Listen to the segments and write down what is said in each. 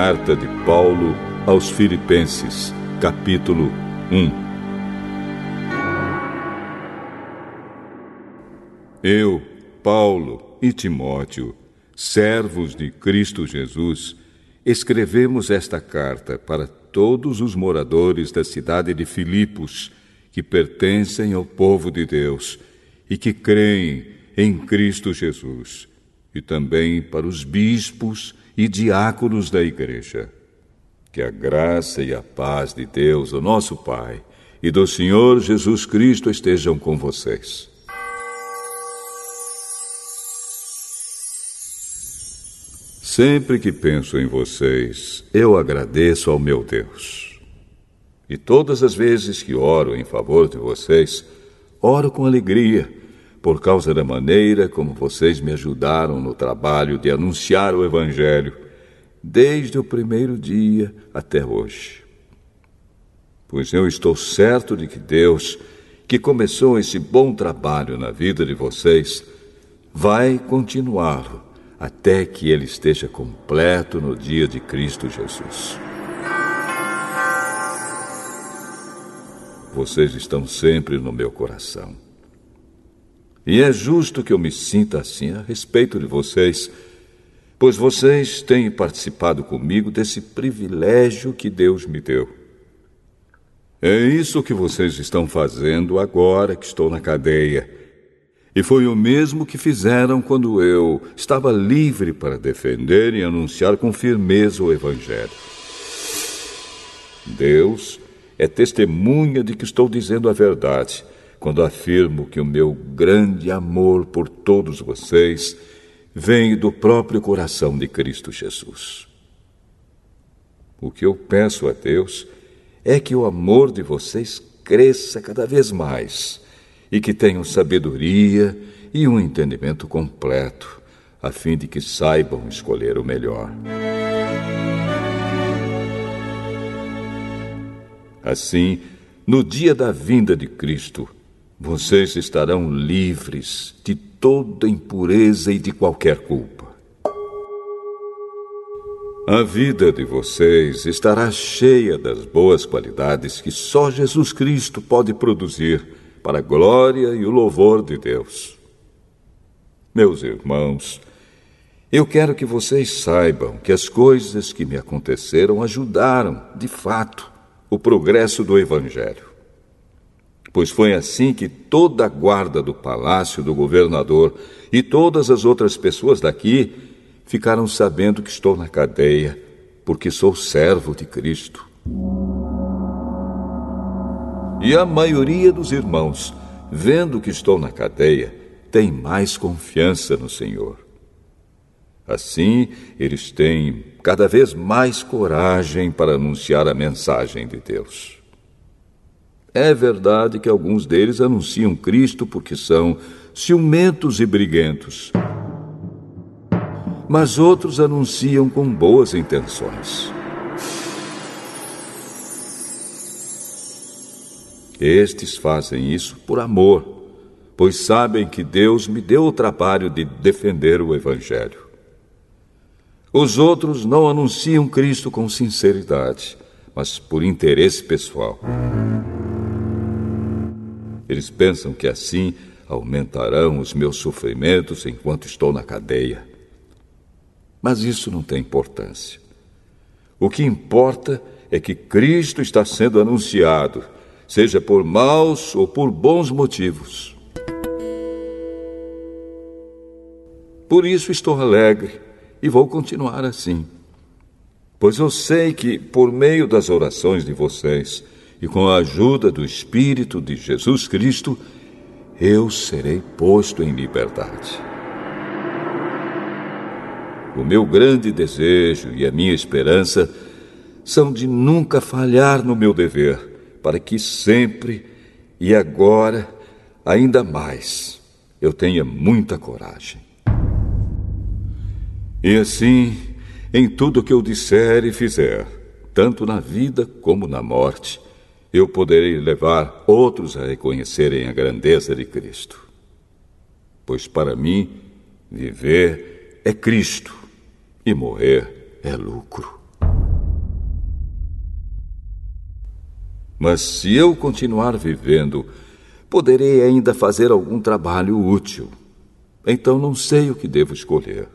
Carta de Paulo aos Filipenses, capítulo 1 Eu, Paulo e Timóteo, servos de Cristo Jesus, escrevemos esta carta para todos os moradores da cidade de Filipos, que pertencem ao povo de Deus e que creem em Cristo Jesus, e também para os bispos e diáconos da igreja. Que a graça e a paz de Deus, o nosso Pai, e do Senhor Jesus Cristo estejam com vocês. Sempre que penso em vocês, eu agradeço ao meu Deus. E todas as vezes que oro em favor de vocês, oro com alegria, por causa da maneira como vocês me ajudaram no trabalho de anunciar o Evangelho, desde o primeiro dia até hoje. Pois eu estou certo de que Deus, que começou esse bom trabalho na vida de vocês, vai continuá-lo até que ele esteja completo no dia de Cristo Jesus. Vocês estão sempre no meu coração. E é justo que eu me sinta assim a respeito de vocês, pois vocês têm participado comigo desse privilégio que Deus me deu. É isso que vocês estão fazendo agora que estou na cadeia e foi o mesmo que fizeram quando eu estava livre para defender e anunciar com firmeza o Evangelho. Deus é testemunha de que estou dizendo a verdade quando afirmo que o meu grande amor por todos vocês vem do próprio coração de Cristo Jesus. O que eu peço a Deus é que o amor de vocês cresça cada vez mais e que tenham sabedoria e um entendimento completo, a fim de que saibam escolher o melhor. Assim, no dia da vinda de Cristo, vocês estarão livres de toda impureza e de qualquer culpa. A vida de vocês estará cheia das boas qualidades que só Jesus Cristo pode produzir para a glória e o louvor de Deus. Meus irmãos, eu quero que vocês saibam que as coisas que me aconteceram ajudaram, de fato, o progresso do Evangelho. Pois foi assim que toda a guarda do palácio do governador e todas as outras pessoas daqui ficaram sabendo que estou na cadeia, porque sou servo de Cristo. E a maioria dos irmãos, vendo que estou na cadeia, tem mais confiança no Senhor. Assim, eles têm cada vez mais coragem para anunciar a mensagem de Deus. É verdade que alguns deles anunciam Cristo porque são ciumentos e briguentos. Mas outros anunciam com boas intenções. Estes fazem isso por amor, pois sabem que Deus me deu o trabalho de defender o Evangelho. Os outros não anunciam Cristo com sinceridade, mas por interesse pessoal. Eles pensam que assim aumentarão os meus sofrimentos enquanto estou na cadeia. Mas isso não tem importância. O que importa é que Cristo está sendo anunciado seja por maus ou por bons motivos. Por isso estou alegre e vou continuar assim. Pois eu sei que, por meio das orações de vocês e com a ajuda do Espírito de Jesus Cristo, eu serei posto em liberdade. O meu grande desejo e a minha esperança são de nunca falhar no meu dever para que sempre e agora, ainda mais, eu tenha muita coragem. E assim, em tudo que eu disser e fizer, tanto na vida como na morte, eu poderei levar outros a reconhecerem a grandeza de Cristo. Pois para mim, viver é Cristo e morrer é lucro. Mas se eu continuar vivendo, poderei ainda fazer algum trabalho útil. Então não sei o que devo escolher.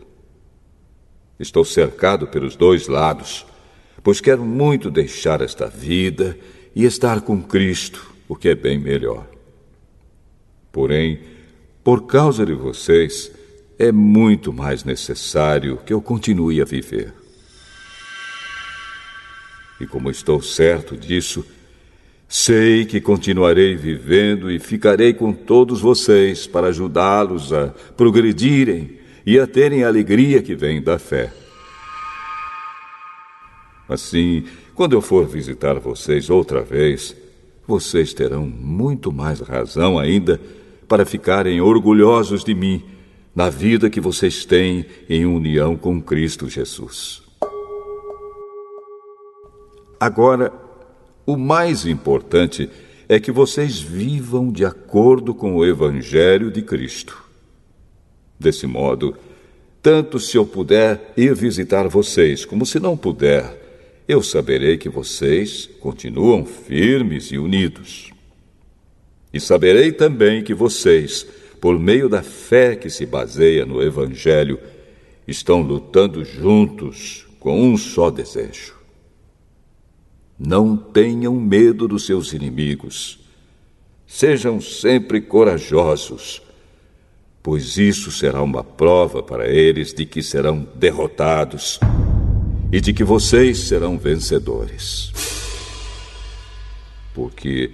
Estou cercado pelos dois lados, pois quero muito deixar esta vida e estar com Cristo, o que é bem melhor. Porém, por causa de vocês, é muito mais necessário que eu continue a viver. E como estou certo disso, sei que continuarei vivendo e ficarei com todos vocês para ajudá-los a progredirem e a terem a alegria que vem da fé. Assim, quando eu for visitar vocês outra vez, vocês terão muito mais razão ainda para ficarem orgulhosos de mim na vida que vocês têm em união com Cristo Jesus. Agora, o mais importante é que vocês vivam de acordo com o Evangelho de Cristo. Desse modo, tanto se eu puder ir visitar vocês, como se não puder, eu saberei que vocês continuam firmes e unidos. E saberei também que vocês, por meio da fé que se baseia no Evangelho, estão lutando juntos com um só desejo. Não tenham medo dos seus inimigos. Sejam sempre corajosos, pois isso será uma prova para eles de que serão derrotados e de que vocês serão vencedores. Porque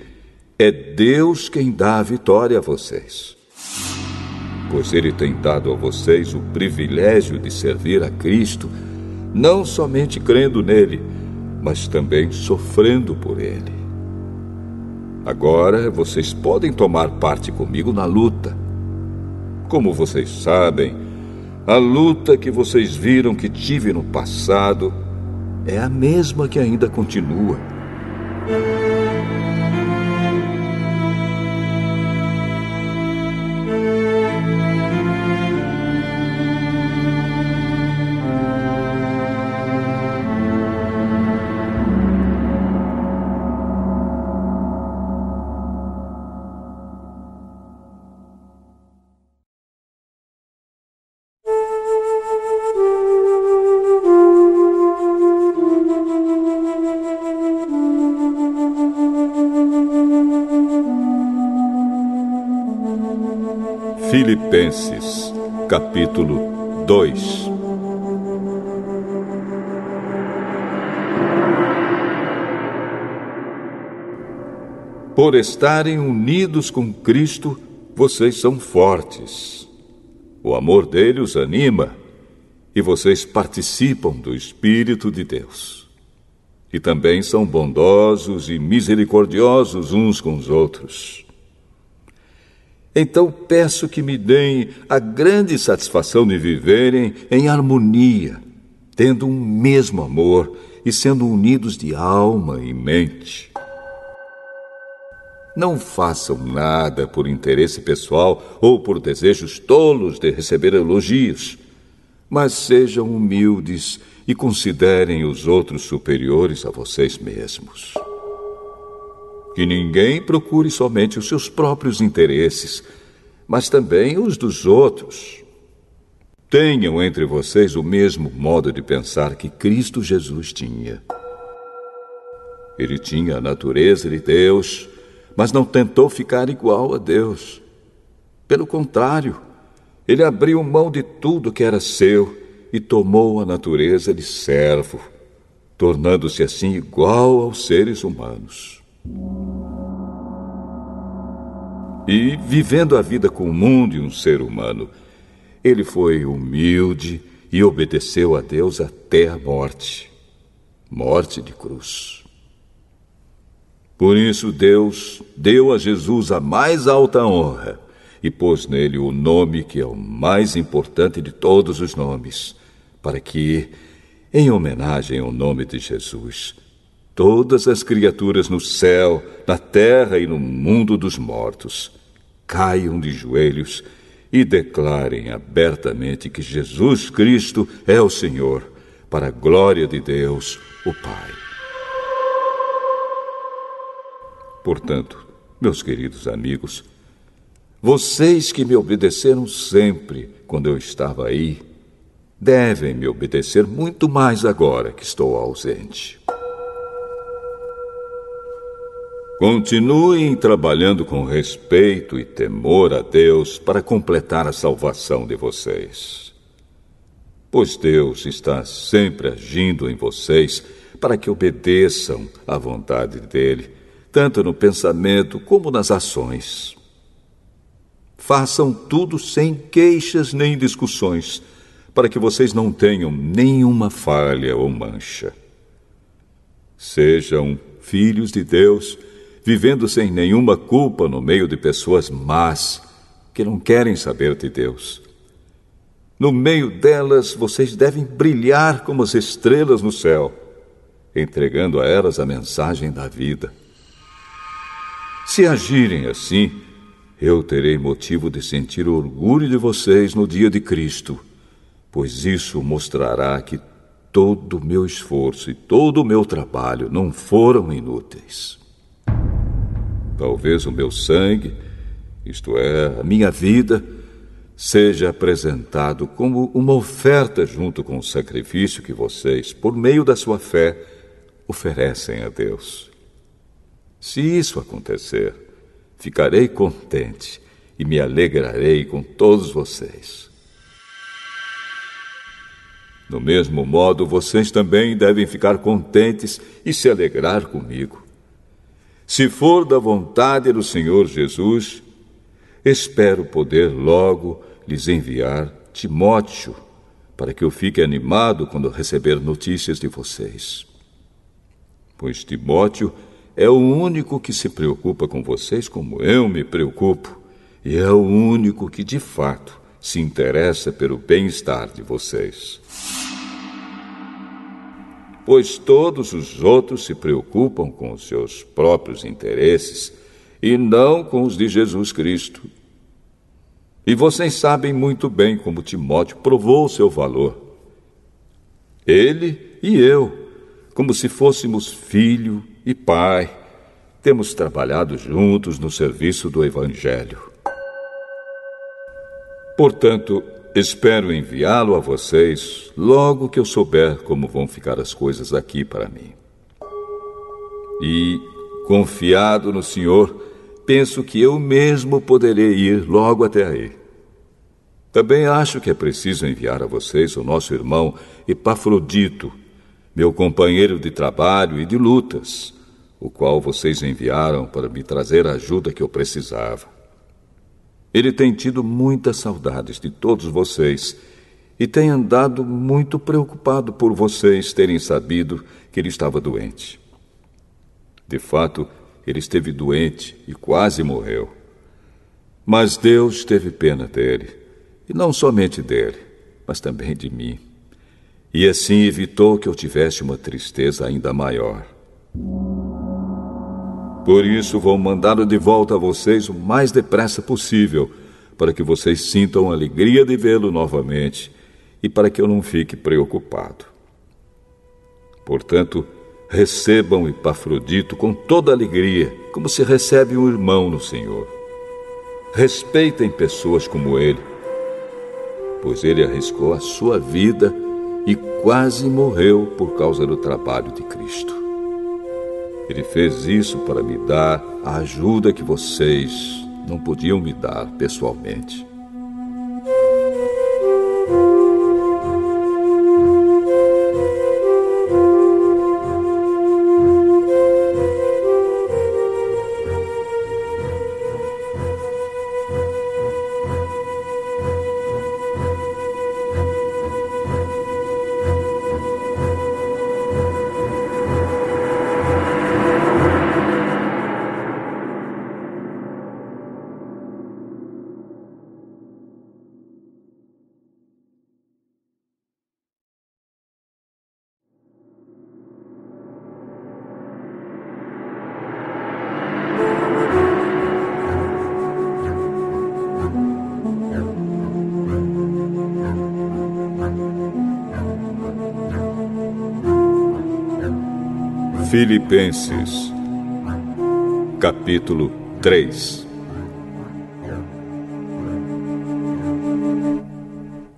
é Deus quem dá a vitória a vocês. Pois Ele tem dado a vocês o privilégio de servir a Cristo, não somente crendo nele, mas também sofrendo por ele. Agora vocês podem tomar parte comigo na luta. Como vocês sabem, a luta que vocês viram que tive no passado é a mesma que ainda continua. Filipenses, capítulo 2 Por estarem unidos com Cristo, vocês são fortes. O amor dele os anima e vocês participam do Espírito de Deus. E também são bondosos e misericordiosos uns com os outros. Então peço que me deem a grande satisfação de viverem em harmonia, tendo um mesmo amor e sendo unidos de alma e mente. Não façam nada por interesse pessoal ou por desejos tolos de receber elogios, mas sejam humildes e considerem os outros superiores a vocês mesmos. Que ninguém procure somente os seus próprios interesses, mas também os dos outros. Tenham entre vocês o mesmo modo de pensar que Cristo Jesus tinha. Ele tinha a natureza de Deus, mas não tentou ficar igual a Deus. Pelo contrário, ele abriu mão de tudo que era seu e tomou a natureza de servo, tornando-se assim igual aos seres humanos. E, vivendo a vida comum de um ser humano, ele foi humilde e obedeceu a Deus até a morte morte de cruz. Por isso, Deus deu a Jesus a mais alta honra e pôs nele o nome que é o mais importante de todos os nomes, para que, em homenagem ao nome de Jesus, todas as criaturas no céu, na terra e no mundo dos mortos caiam de joelhos e declarem abertamente que Jesus Cristo é o Senhor, para a glória de Deus, o Pai. Portanto, meus queridos amigos, vocês que me obedeceram sempre quando eu estava aí, devem me obedecer muito mais agora que estou ausente. Continuem trabalhando com respeito e temor a Deus para completar a salvação de vocês. Pois Deus está sempre agindo em vocês para que obedeçam à vontade dele, tanto no pensamento como nas ações. Façam tudo sem queixas nem discussões, para que vocês não tenham nenhuma falha ou mancha. Sejam filhos de Deus vivendo sem nenhuma culpa no meio de pessoas más que não querem saber de Deus. No meio delas, vocês devem brilhar como as estrelas no céu, entregando a elas a mensagem da vida. Se agirem assim, eu terei motivo de sentir orgulho de vocês no dia de Cristo, pois isso mostrará que todo o meu esforço e todo o meu trabalho não foram inúteis. Talvez o meu sangue, isto é, a minha vida, seja apresentado como uma oferta junto com o sacrifício que vocês, por meio da sua fé, oferecem a Deus. Se isso acontecer, ficarei contente e me alegrarei com todos vocês. Do mesmo modo, vocês também devem ficar contentes e se alegrar comigo. Se for da vontade do Senhor Jesus, espero poder logo lhes enviar Timóteo, para que eu fique animado quando receber notícias de vocês. Pois Timóteo é o único que se preocupa com vocês como eu me preocupo, e é o único que de fato se interessa pelo bem-estar de vocês pois todos os outros se preocupam com os seus próprios interesses e não com os de Jesus Cristo. E vocês sabem muito bem como Timóteo provou o seu valor. Ele e eu, como se fôssemos filho e pai, temos trabalhado juntos no serviço do Evangelho. Portanto, Espero enviá-lo a vocês logo que eu souber como vão ficar as coisas aqui para mim. E, confiado no Senhor, penso que eu mesmo poderei ir logo até aí. Também acho que é preciso enviar a vocês o nosso irmão Epafrodito, meu companheiro de trabalho e de lutas, o qual vocês enviaram para me trazer a ajuda que eu precisava. Ele tem tido muitas saudades de todos vocês e tem andado muito preocupado por vocês terem sabido que ele estava doente. De fato, ele esteve doente e quase morreu. Mas Deus teve pena dele, e não somente dele, mas também de mim. E assim evitou que eu tivesse uma tristeza ainda maior. Por isso, vou mandá-lo de volta a vocês o mais depressa possível, para que vocês sintam a alegria de vê-lo novamente e para que eu não fique preocupado. Portanto, recebam Epafrodito com toda alegria, como se recebe um irmão no Senhor. Respeitem pessoas como ele, pois ele arriscou a sua vida e quase morreu por causa do trabalho de Cristo. Ele fez isso para me dar a ajuda que vocês não podiam me dar pessoalmente. Filipenses, Capítulo 3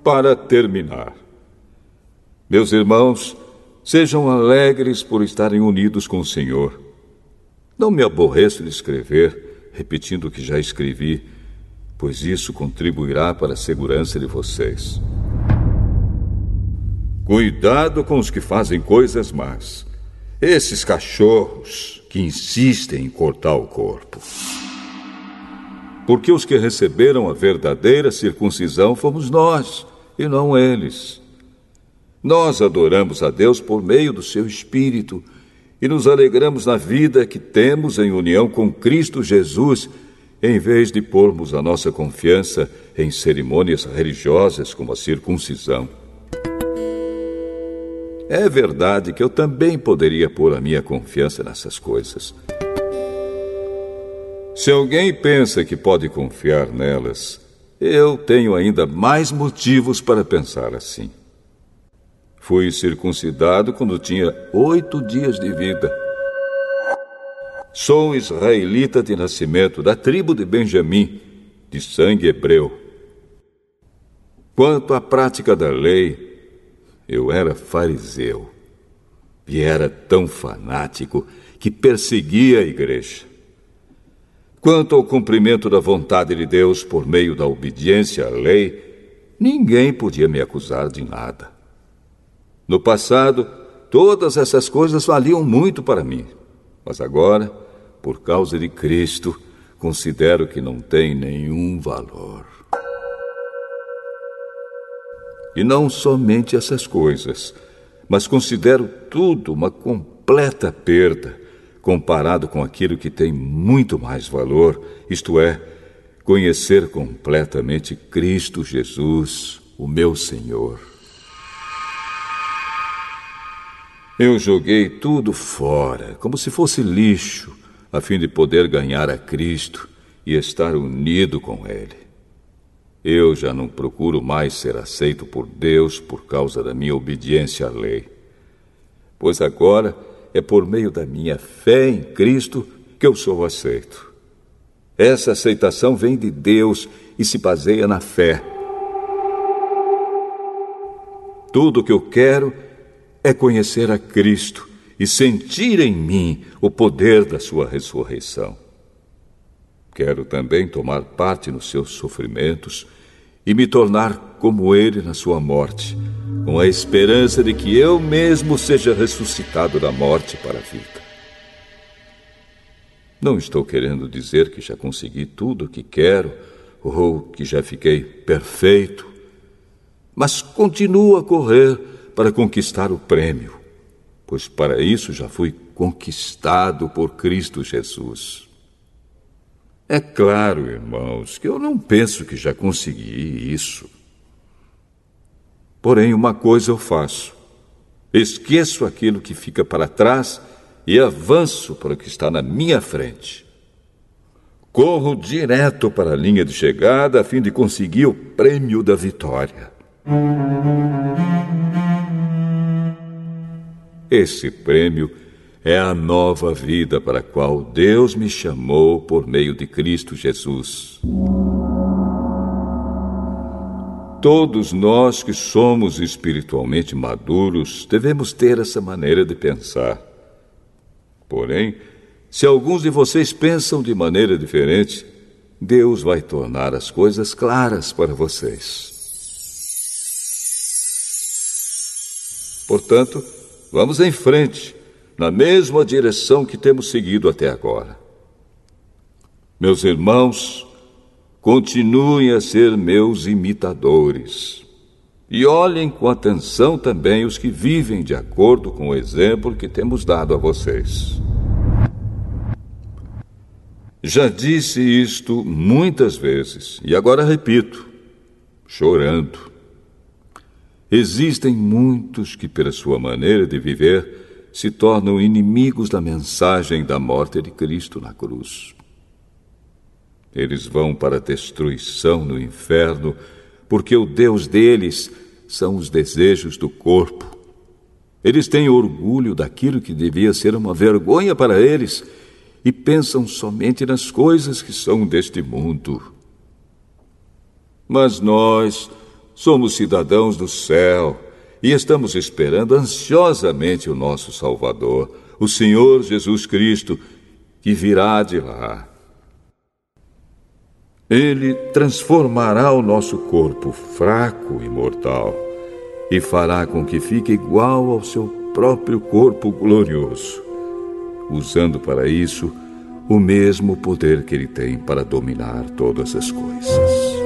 Para terminar, meus irmãos, sejam alegres por estarem unidos com o Senhor. Não me aborreço de escrever, repetindo o que já escrevi, pois isso contribuirá para a segurança de vocês. Cuidado com os que fazem coisas más. Esses cachorros que insistem em cortar o corpo. Porque os que receberam a verdadeira circuncisão fomos nós, e não eles. Nós adoramos a Deus por meio do seu Espírito e nos alegramos na vida que temos em união com Cristo Jesus, em vez de pormos a nossa confiança em cerimônias religiosas como a circuncisão. É verdade que eu também poderia pôr a minha confiança nessas coisas. Se alguém pensa que pode confiar nelas, eu tenho ainda mais motivos para pensar assim. Fui circuncidado quando tinha oito dias de vida. Sou israelita de nascimento, da tribo de Benjamim, de sangue hebreu. Quanto à prática da lei, eu era fariseu e era tão fanático que perseguia a igreja. Quanto ao cumprimento da vontade de Deus por meio da obediência à lei, ninguém podia me acusar de nada. No passado, todas essas coisas valiam muito para mim, mas agora, por causa de Cristo, considero que não tem nenhum valor. E não somente essas coisas, mas considero tudo uma completa perda comparado com aquilo que tem muito mais valor, isto é, conhecer completamente Cristo Jesus, o meu Senhor. Eu joguei tudo fora, como se fosse lixo, a fim de poder ganhar a Cristo e estar unido com Ele. Eu já não procuro mais ser aceito por Deus por causa da minha obediência à lei. Pois agora é por meio da minha fé em Cristo que eu sou aceito. Essa aceitação vem de Deus e se baseia na fé. Tudo o que eu quero é conhecer a Cristo e sentir em mim o poder da Sua ressurreição. Quero também tomar parte nos seus sofrimentos e me tornar como ele na sua morte, com a esperança de que eu mesmo seja ressuscitado da morte para a vida. Não estou querendo dizer que já consegui tudo o que quero ou que já fiquei perfeito, mas continuo a correr para conquistar o prêmio, pois para isso já fui conquistado por Cristo Jesus. É claro, irmãos, que eu não penso que já consegui isso. Porém, uma coisa eu faço: esqueço aquilo que fica para trás e avanço para o que está na minha frente. Corro direto para a linha de chegada a fim de conseguir o prêmio da vitória. Esse prêmio é a nova vida para a qual Deus me chamou por meio de Cristo Jesus. Todos nós que somos espiritualmente maduros devemos ter essa maneira de pensar. Porém, se alguns de vocês pensam de maneira diferente, Deus vai tornar as coisas claras para vocês. Portanto, vamos em frente na mesma direção que temos seguido até agora. Meus irmãos, continuem a ser meus imitadores. E olhem com atenção também os que vivem de acordo com o exemplo que temos dado a vocês. Já disse isto muitas vezes e agora repito, chorando. Existem muitos que, pela sua maneira de viver, se tornam inimigos da mensagem da morte de Cristo na cruz. Eles vão para a destruição no inferno, porque o Deus deles são os desejos do corpo. Eles têm orgulho daquilo que devia ser uma vergonha para eles e pensam somente nas coisas que são deste mundo. Mas nós somos cidadãos do céu e estamos esperando ansiosamente o nosso Salvador, o Senhor Jesus Cristo, que virá de lá. Ele transformará o nosso corpo fraco e mortal e fará com que fique igual ao seu próprio corpo glorioso, usando para isso o mesmo poder que ele tem para dominar todas as coisas.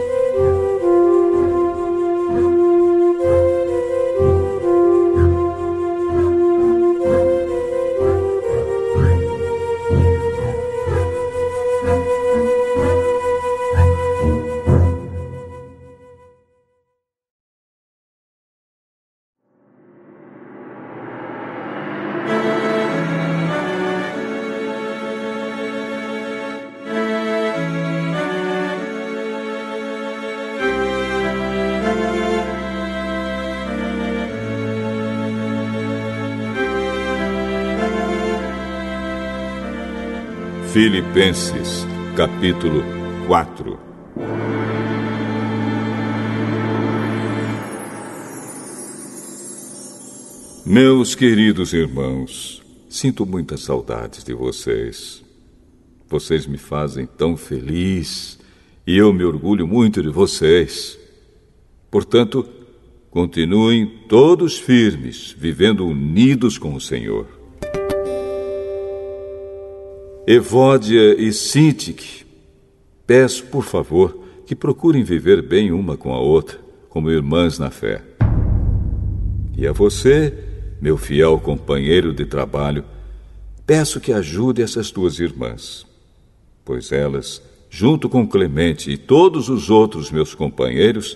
Filipenses, capítulo 4 Meus queridos irmãos, sinto muitas saudades de vocês. Vocês me fazem tão feliz e eu me orgulho muito de vocês. Portanto, continuem todos firmes, vivendo unidos com o Senhor. Evódia e Sintique, peço, por favor, que procurem viver bem uma com a outra, como irmãs na fé. E a você, meu fiel companheiro de trabalho, peço que ajude essas duas irmãs, pois elas, junto com Clemente e todos os outros meus companheiros,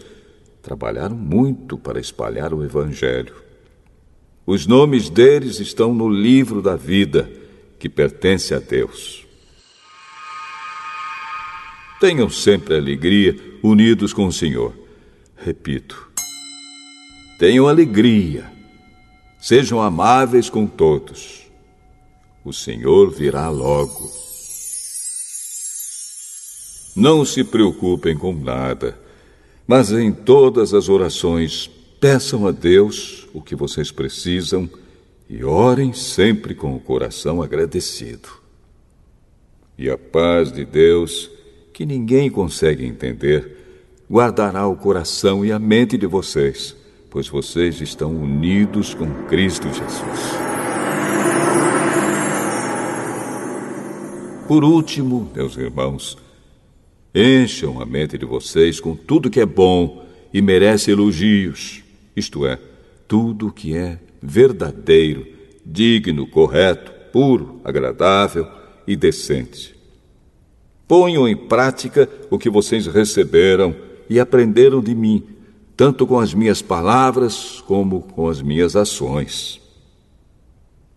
trabalharam muito para espalhar o Evangelho. Os nomes deles estão no livro da vida que pertence a Deus. Tenham sempre alegria unidos com o Senhor. Repito, tenham alegria. Sejam amáveis com todos. O Senhor virá logo. Não se preocupem com nada, mas em todas as orações peçam a Deus o que vocês precisam e orem sempre com o coração agradecido. E a paz de Deus, que ninguém consegue entender, guardará o coração e a mente de vocês, pois vocês estão unidos com Cristo Jesus. Por último, meus irmãos, encham a mente de vocês com tudo que é bom e merece elogios, isto é, tudo que é verdadeiro, digno, correto, puro, agradável e decente. Ponham em prática o que vocês receberam e aprenderam de mim, tanto com as minhas palavras como com as minhas ações.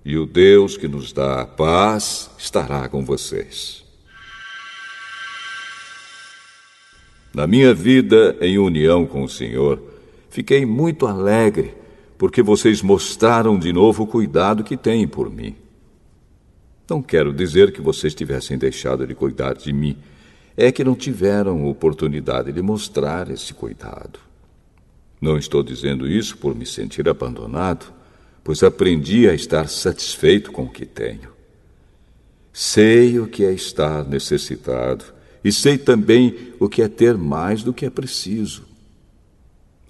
E o Deus que nos dá a paz estará com vocês. Na minha vida em união com o Senhor, fiquei muito alegre porque vocês mostraram de novo o cuidado que têm por mim. Não quero dizer que vocês tivessem deixado de cuidar de mim, é que não tiveram oportunidade de mostrar esse cuidado. Não estou dizendo isso por me sentir abandonado, pois aprendi a estar satisfeito com o que tenho. Sei o que é estar necessitado e sei também o que é ter mais do que é preciso.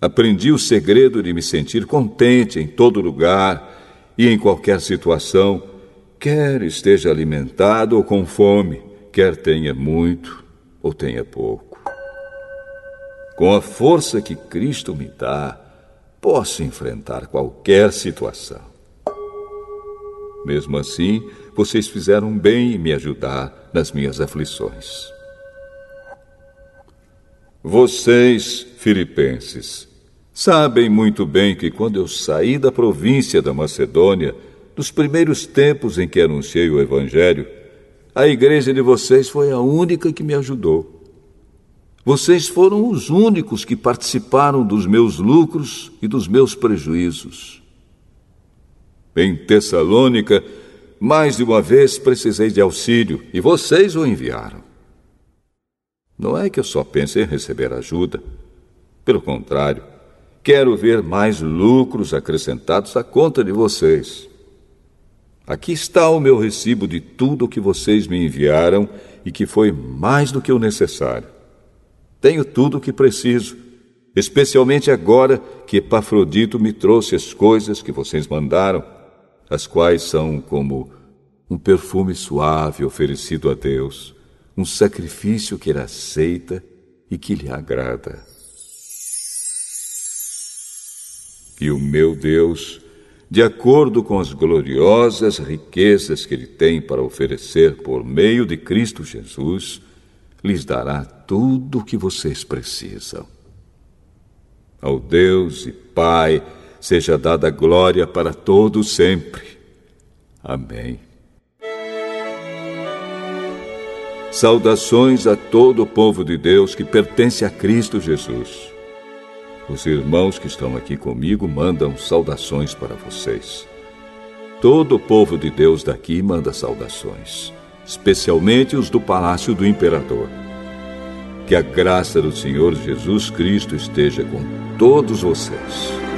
Aprendi o segredo de me sentir contente em todo lugar e em qualquer situação, quer esteja alimentado ou com fome, quer tenha muito ou tenha pouco. Com a força que Cristo me dá, posso enfrentar qualquer situação. Mesmo assim, vocês fizeram bem em me ajudar nas minhas aflições. Vocês, filipenses, Sabem muito bem que quando eu saí da província da Macedônia, nos primeiros tempos em que anunciei o Evangelho, a igreja de vocês foi a única que me ajudou. Vocês foram os únicos que participaram dos meus lucros e dos meus prejuízos. Em Tessalônica, Mais de uma vez precisei de auxílio e vocês o enviaram. Não é que eu só pense em receber ajuda. Pelo contrário, quero ver mais lucros acrescentados à conta de vocês. Aqui está o meu recibo de tudo o que vocês me enviaram e que foi mais do que o necessário. Tenho tudo o que preciso, especialmente agora que Epafrodito me trouxe as coisas que vocês mandaram, as quais são como um perfume suave oferecido a Deus, um sacrifício que ele aceita e que lhe agrada. E o meu Deus de acordo com as gloriosas riquezas que Ele tem para oferecer por meio de Cristo Jesus, lhes dará tudo o que vocês precisam. Ao Deus e Pai seja dada glória para todos sempre. Amém. Saudações a todo o povo de Deus que pertence a Cristo Jesus. Os irmãos que estão aqui comigo mandam saudações para vocês. Todo o povo de Deus daqui manda saudações, especialmente os do palácio do imperador. Que a graça do Senhor Jesus Cristo esteja com todos vocês.